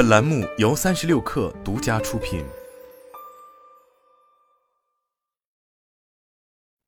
本栏目由三十六氪独家出品。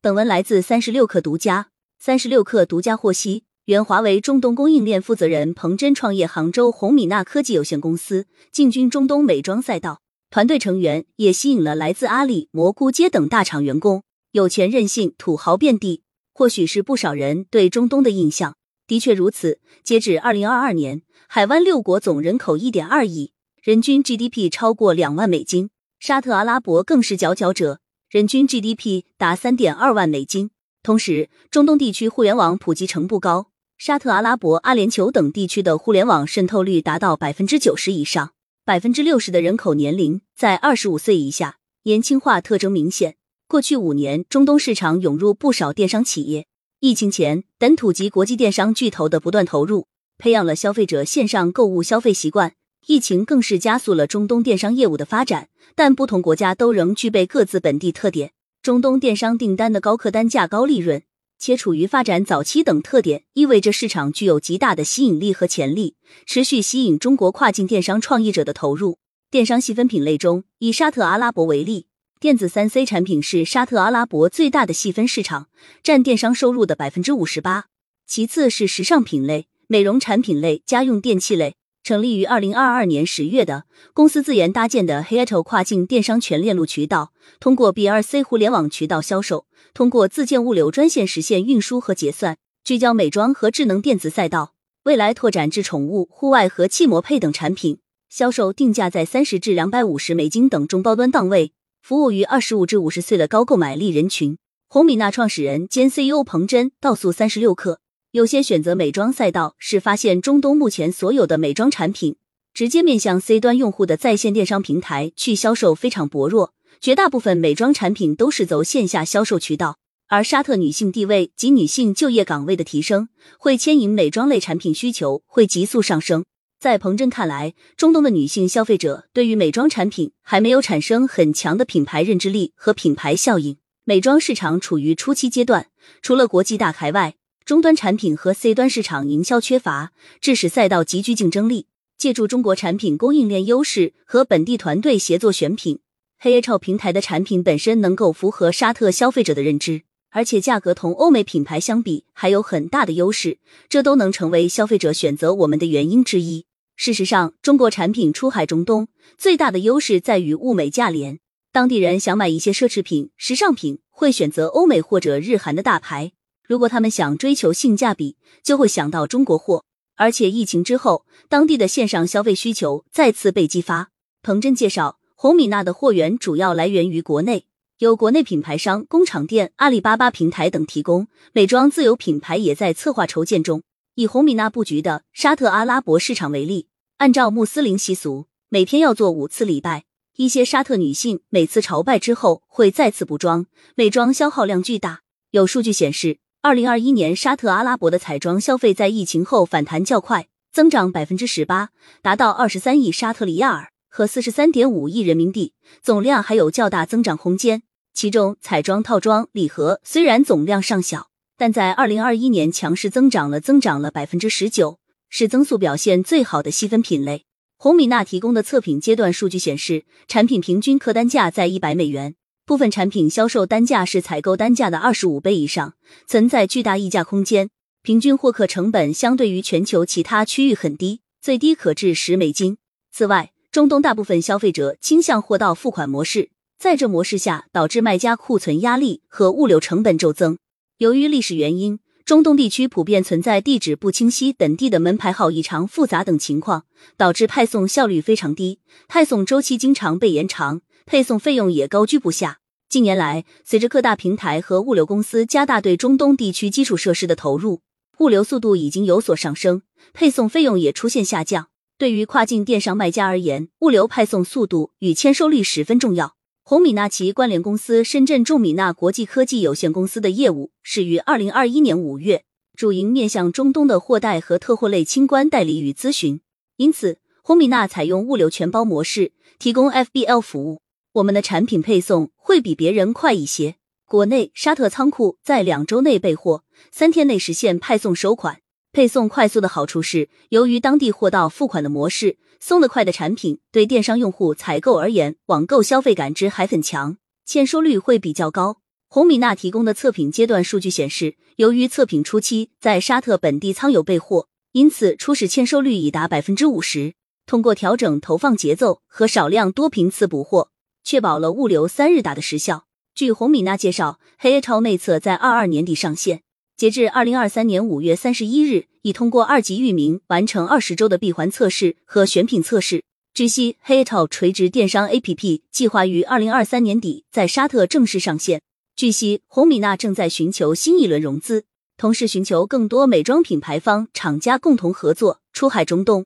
本文来自三十六氪独家。三十六氪独家获悉，原华为中东供应链负责人彭真创业杭州红米娜科技有限公司，进军中东美妆赛道。团队成员也吸引了来自阿里、蘑菇街等大厂员工，有钱任性、土豪遍地，或许是不少人对中东的印象。的确如此，截止二零二二年，海湾六国总人口一点二亿，人均 GDP 超过两万美金。沙特阿拉伯更是佼佼者，人均 GDP 达三点二万美金。同时，中东地区互联网普及程度高，沙特阿拉伯、阿联酋等地区的互联网渗透率达到百分之九十以上，百分之六十的人口年龄在二十五岁以下，年轻化特征明显。过去五年，中东市场涌入不少电商企业。疫情前，本土及国际电商巨头的不断投入，培养了消费者线上购物消费习惯。疫情更是加速了中东电商业务的发展。但不同国家都仍具备各自本地特点。中东电商订单的高客单价、高利润，且处于发展早期等特点，意味着市场具有极大的吸引力和潜力，持续吸引中国跨境电商创业者的投入。电商细分品类中，以沙特阿拉伯为例。电子三 C 产品是沙特阿拉伯最大的细分市场，占电商收入的百分之五十八。其次是时尚品类、美容产品类、家用电器类。成立于二零二二年十月的公司自研搭建的 Hato 跨境电商全链路渠道，通过 B 二 C 互联网渠道销售，通过自建物流专线实现运输和结算，聚焦美妆和智能电子赛道。未来拓展至宠物、户外和汽摩配等产品，销售定价在三十至两百五十美金等中高端档位。服务于二十五至五十岁的高购买力人群。红米娜创始人兼 CEO 彭真告诉三十六氪，优先选择美妆赛道是发现中东目前所有的美妆产品直接面向 C 端用户的在线电商平台去销售非常薄弱，绝大部分美妆产品都是走线下销售渠道。而沙特女性地位及女性就业岗位的提升，会牵引美妆类产品需求会急速上升。在彭真看来，中东的女性消费者对于美妆产品还没有产生很强的品牌认知力和品牌效应。美妆市场处于初期阶段，除了国际大牌外，终端产品和 C 端市场营销缺乏，致使赛道极具竞争力。借助中国产品供应链优势和本地团队协作选品，黑 H 平台的产品本身能够符合沙特消费者的认知，而且价格同欧美品牌相比还有很大的优势，这都能成为消费者选择我们的原因之一。事实上，中国产品出海中东最大的优势在于物美价廉。当地人想买一些奢侈品、时尚品，会选择欧美或者日韩的大牌；如果他们想追求性价比，就会想到中国货。而且疫情之后，当地的线上消费需求再次被激发。彭真介绍，红米娜的货源主要来源于国内，由国内品牌商、工厂店、阿里巴巴平台等提供。美妆自有品牌也在策划筹建中。以红米娜布局的沙特阿拉伯市场为例，按照穆斯林习俗，每天要做五次礼拜。一些沙特女性每次朝拜之后会再次补妆，美妆消耗量巨大。有数据显示，二零二一年沙特阿拉伯的彩妆消费在疫情后反弹较快，增长百分之十八，达到二十三亿沙特里亚尔和四十三点五亿人民币，总量还有较大增长空间。其中，彩妆套装礼盒虽然总量尚小。但在二零二一年强势增长了，增长了百分之十九，是增速表现最好的细分品类。红米娜提供的测评阶段数据显示，产品平均客单价在一百美元，部分产品销售单价是采购单价的二十五倍以上，存在巨大溢价空间。平均获客成本相对于全球其他区域很低，最低可至十美金。此外，中东大部分消费者倾向货到付款模式，在这模式下，导致卖家库存压力和物流成本骤增。由于历史原因，中东地区普遍存在地址不清晰、本地的门牌号异常复杂等情况，导致派送效率非常低，派送周期经常被延长，配送费用也高居不下。近年来，随着各大平台和物流公司加大对中东地区基础设施的投入，物流速度已经有所上升，配送费用也出现下降。对于跨境电商卖家而言，物流派送速度与签收率十分重要。红米娜其关联公司深圳众米娜国际科技有限公司的业务始于二零二一年五月，主营面向中东的货代和特货类清关代理与咨询。因此，红米娜采用物流全包模式，提供 FBL 服务。我们的产品配送会比别人快一些。国内沙特仓库在两周内备货，三天内实现派送收款。配送快速的好处是，由于当地货到付款的模式，送得快的产品对电商用户采购而言，网购消费感知还很强，签收率会比较高。红米娜提供的测评阶段数据显示，由于测评初期在沙特本地仓有备货，因此初始签收率已达百分之五十。通过调整投放节奏和少量多频次补货，确保了物流三日达的时效。据红米娜介绍，黑超内测在二二年底上线，截至二零二三年五月三十一日，已通过二级域名完成二十周的闭环测试和选品测试。据悉，黑超垂直电商 APP 计划于二零二三年底在沙特正式上线。据悉，红米娜正在寻求新一轮融资，同时寻求更多美妆品牌方厂家共同合作出海中东。